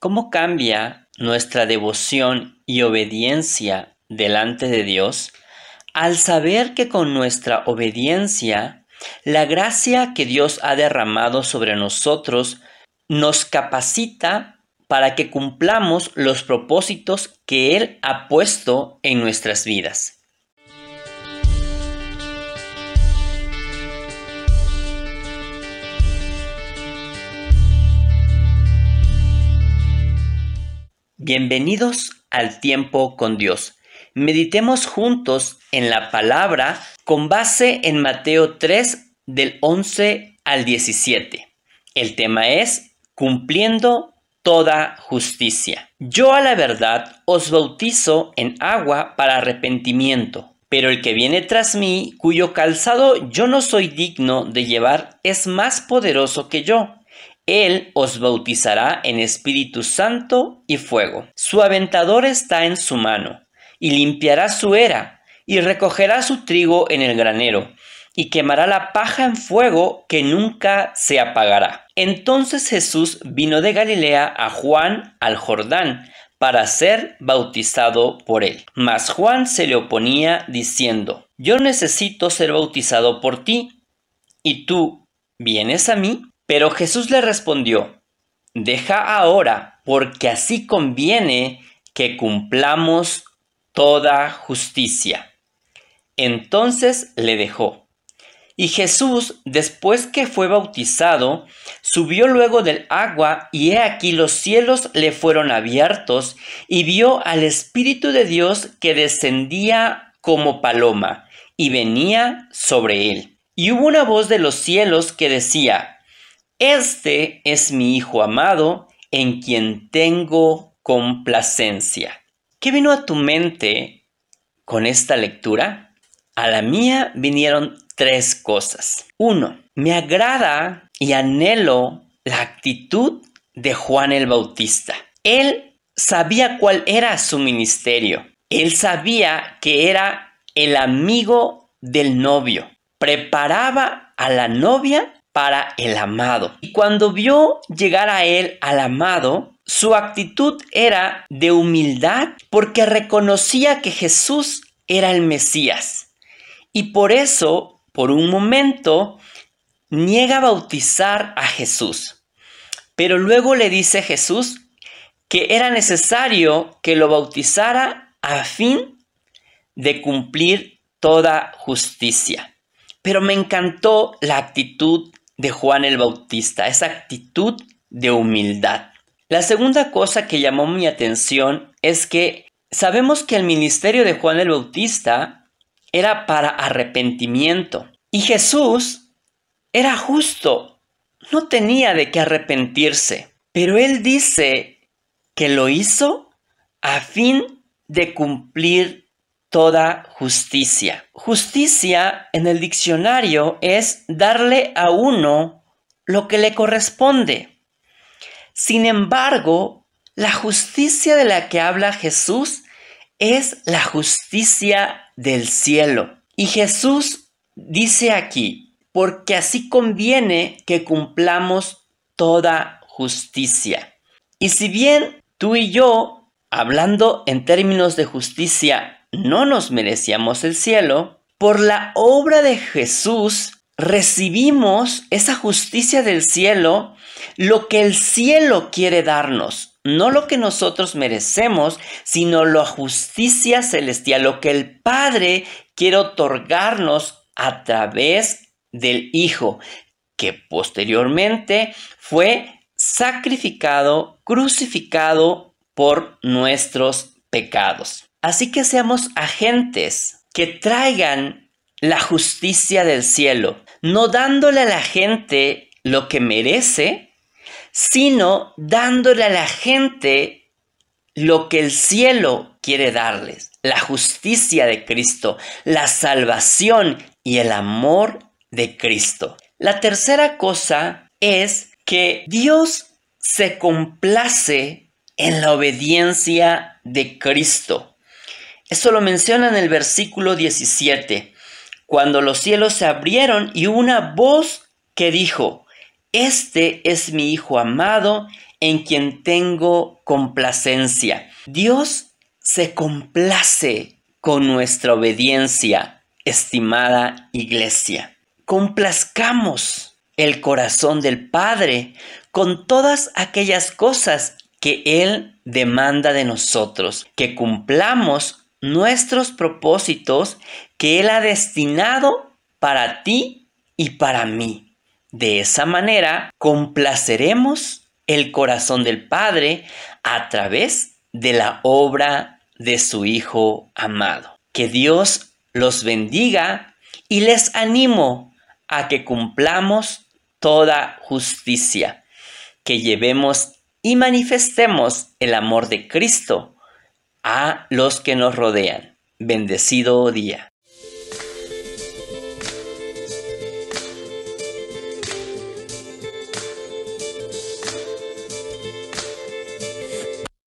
¿Cómo cambia nuestra devoción y obediencia delante de Dios al saber que con nuestra obediencia la gracia que Dios ha derramado sobre nosotros nos capacita para que cumplamos los propósitos que Él ha puesto en nuestras vidas. Bienvenidos al tiempo con Dios. Meditemos juntos en la palabra con base en Mateo 3 del 11 al 17. El tema es cumpliendo toda justicia. Yo a la verdad os bautizo en agua para arrepentimiento, pero el que viene tras mí, cuyo calzado yo no soy digno de llevar, es más poderoso que yo él os bautizará en Espíritu Santo y fuego. Su aventador está en su mano, y limpiará su era, y recogerá su trigo en el granero, y quemará la paja en fuego que nunca se apagará. Entonces Jesús vino de Galilea a Juan al Jordán, para ser bautizado por él. Mas Juan se le oponía diciendo, Yo necesito ser bautizado por ti, y tú vienes a mí. Pero Jesús le respondió, Deja ahora, porque así conviene que cumplamos toda justicia. Entonces le dejó. Y Jesús, después que fue bautizado, subió luego del agua, y he aquí los cielos le fueron abiertos, y vio al Espíritu de Dios que descendía como paloma, y venía sobre él. Y hubo una voz de los cielos que decía, este es mi Hijo amado, en quien tengo complacencia. ¿Qué vino a tu mente con esta lectura? A la mía vinieron tres cosas. Uno, me agrada y anhelo la actitud de Juan el Bautista. Él sabía cuál era su ministerio. Él sabía que era el amigo del novio. Preparaba a la novia para el amado. Y cuando vio llegar a él al amado, su actitud era de humildad porque reconocía que Jesús era el Mesías. Y por eso, por un momento, niega bautizar a Jesús. Pero luego le dice Jesús que era necesario que lo bautizara a fin de cumplir toda justicia. Pero me encantó la actitud de Juan el Bautista, esa actitud de humildad. La segunda cosa que llamó mi atención es que sabemos que el ministerio de Juan el Bautista era para arrepentimiento y Jesús era justo, no tenía de qué arrepentirse, pero él dice que lo hizo a fin de cumplir toda justicia. Justicia en el diccionario es darle a uno lo que le corresponde. Sin embargo, la justicia de la que habla Jesús es la justicia del cielo. Y Jesús dice aquí, porque así conviene que cumplamos toda justicia. Y si bien tú y yo, hablando en términos de justicia, no nos merecíamos el cielo, por la obra de Jesús recibimos esa justicia del cielo, lo que el cielo quiere darnos, no lo que nosotros merecemos, sino la justicia celestial, lo que el Padre quiere otorgarnos a través del Hijo, que posteriormente fue sacrificado, crucificado por nuestros pecados. Así que seamos agentes que traigan la justicia del cielo, no dándole a la gente lo que merece, sino dándole a la gente lo que el cielo quiere darles, la justicia de Cristo, la salvación y el amor de Cristo. La tercera cosa es que Dios se complace en la obediencia de Cristo. Eso lo menciona en el versículo 17, cuando los cielos se abrieron y una voz que dijo, Este es mi Hijo amado, en quien tengo complacencia. Dios se complace con nuestra obediencia, estimada iglesia. Complazcamos el corazón del Padre con todas aquellas cosas que Él demanda de nosotros, que cumplamos nuestros propósitos que Él ha destinado para ti y para mí. De esa manera, complaceremos el corazón del Padre a través de la obra de su Hijo amado. Que Dios los bendiga y les animo a que cumplamos toda justicia, que llevemos y manifestemos el amor de Cristo a los que nos rodean. Bendecido día.